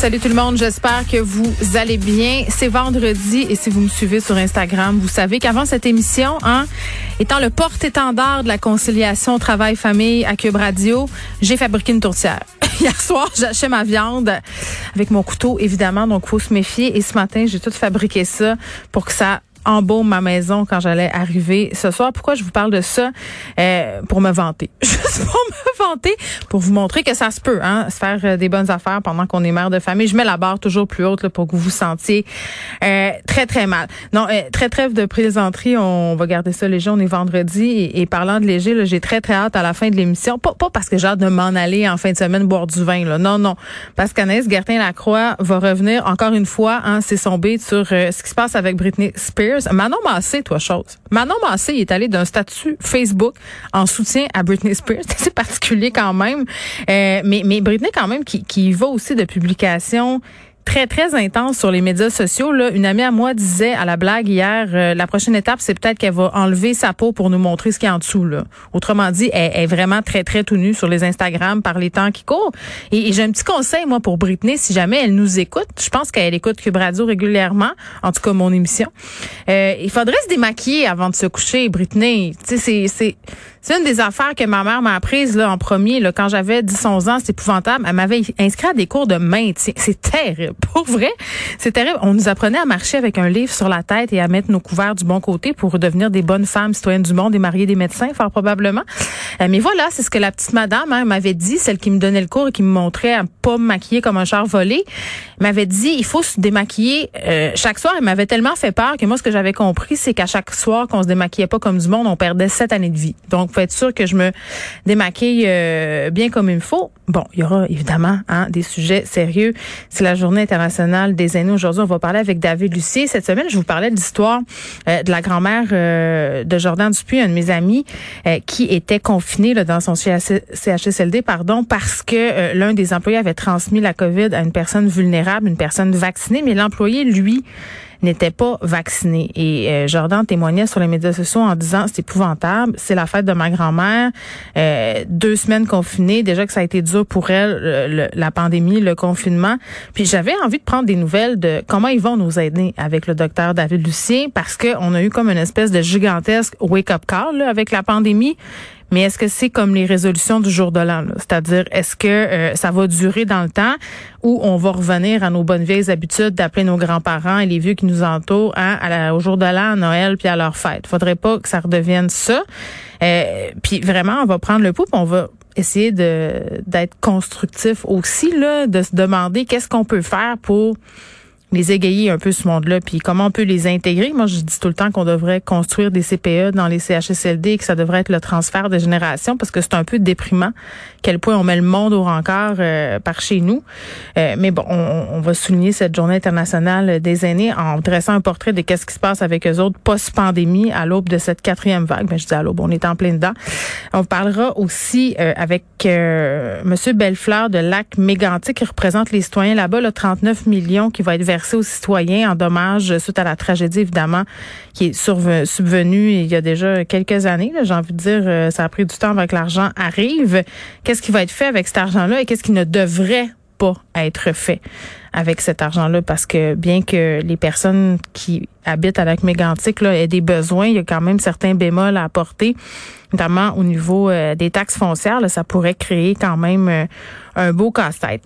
Salut tout le monde, j'espère que vous allez bien. C'est vendredi et si vous me suivez sur Instagram, vous savez qu'avant cette émission, hein, étant le porte-étendard de la conciliation travail-famille à Cube Radio, j'ai fabriqué une tourtière. Hier soir, j'achetais ma viande avec mon couteau, évidemment, donc faut se méfier. Et ce matin, j'ai tout fabriqué ça pour que ça embaume ma maison quand j'allais arriver ce soir. Pourquoi je vous parle de ça? Euh, pour me vanter. Juste pour me pour vous montrer que ça se peut, hein, se faire euh, des bonnes affaires pendant qu'on est mère de famille. Je mets la barre toujours plus haute là, pour que vous vous sentiez euh, très, très mal. Non, euh, très trêve de plaisanterie. On va garder ça léger. On est vendredi. Et, et parlant de léger, j'ai très, très hâte à la fin de l'émission. Pas, pas parce que j'ai hâte de m'en aller en fin de semaine boire du vin. Là. Non, non. Parce qu'Anaïs Gertin-Lacroix va revenir encore une fois, hein, c'est son bête sur ce qui se passe avec Britney Spears. Manon Massé, toi, chose. Manon Massé, est allé d'un statut Facebook en soutien à Britney Spears. C'est particulier quand même. Euh, mais, mais Britney, quand même, qui, qui va aussi de publications très, très intense sur les médias sociaux. Là. Une amie à moi disait à la blague hier, euh, la prochaine étape, c'est peut-être qu'elle va enlever sa peau pour nous montrer ce qu'il y a en dessous. Là. Autrement dit, elle, est vraiment très, très tout nue sur les Instagram par les temps qui courent. Et, j'ai un petit conseil, moi, pour Britney, si jamais elle nous écoute. Je pense qu'elle écoute Cube Radio régulièrement, en tout cas mon émission. Euh, il faudrait se démaquiller avant de se coucher, Britney. Tu sais, c'est c'est une des affaires que ma mère m'a apprise là, en premier. Là, quand j'avais 10-11 ans, c'est épouvantable. Elle m'avait inscrit à des cours de maintien. C'est terrible. Pour vrai, c'est terrible. On nous apprenait à marcher avec un livre sur la tête et à mettre nos couverts du bon côté pour devenir des bonnes femmes citoyennes du monde et marier des médecins, fort probablement. Euh, mais voilà, c'est ce que la petite madame hein, m'avait dit, celle qui me donnait le cours et qui me montrait à pas me maquiller comme un char volé. m'avait dit, il faut se démaquiller euh, chaque soir. Elle m'avait tellement fait peur que moi, ce que j'avais compris, c'est qu'à chaque soir qu'on se démaquillait pas comme du monde, on perdait sept années de vie. Donc, faut être sûr que je me démaquille euh, bien comme il faut. Bon, il y aura évidemment hein, des sujets sérieux. C'est la journée internationale des aînés. Aujourd'hui, on va parler avec David Lucier. Cette semaine, je vous parlais de l'histoire euh, de la grand-mère euh, de Jordan Dupuis, un de mes amis, qui était confiné dans son CHSLD, pardon, parce que l'un des employés avait transmis la COVID à une personne vulnérable, une personne vaccinée, mais l'employé, lui, n'était pas vacciné. Et euh, Jordan témoignait sur les médias sociaux en disant c'est épouvantable, c'est la fête de ma grand-mère, euh, deux semaines confinées, déjà que ça a été dur pour elle, la pandémie, le confinement. Puis j'avais envie de prendre des nouvelles de comment ils vont nous aider avec le docteur David Lucien, parce qu'on a eu comme une espèce de gigantesque wake-up call avec la pandémie. Mais est-ce que c'est comme les résolutions du jour de l'an? C'est-à-dire, est-ce que euh, ça va durer dans le temps ou on va revenir à nos bonnes vieilles habitudes d'appeler nos grands-parents et les vieux qui nous entourent hein, à au jour de l'an, à Noël, puis à leur fête? Faudrait pas que ça redevienne ça. Euh, puis vraiment, on va prendre le pouls, on va essayer de d'être constructif aussi, là, de se demander qu'est-ce qu'on peut faire pour les égayer un peu ce monde-là, puis comment on peut les intégrer? Moi, je dis tout le temps qu'on devrait construire des CPE dans les CHSLD et que ça devrait être le transfert de génération parce que c'est un peu déprimant quel point on met le monde au rencard euh, par chez nous. Euh, mais bon, on, on, va souligner cette journée internationale des aînés en dressant un portrait de qu'est-ce qui se passe avec eux autres post-pandémie à l'aube de cette quatrième vague. Ben, je dis à l'aube, on est en plein dedans. On parlera aussi euh, avec Monsieur Bellefleur de Lac Mégantic qui représente les citoyens là-bas, le 39 millions qui va être versé aux citoyens en dommage suite à la tragédie, évidemment, qui est subvenue il y a déjà quelques années. J'ai envie de dire, euh, ça a pris du temps avant que l'argent arrive. Qu'est-ce qui va être fait avec cet argent-là et qu'est-ce qui ne devrait pas être fait avec cet argent-là? Parce que bien que les personnes qui habitent avec Mégantic là, aient des besoins, il y a quand même certains bémols à apporter, notamment au niveau euh, des taxes foncières. Ça pourrait créer quand même euh, un beau casse-tête.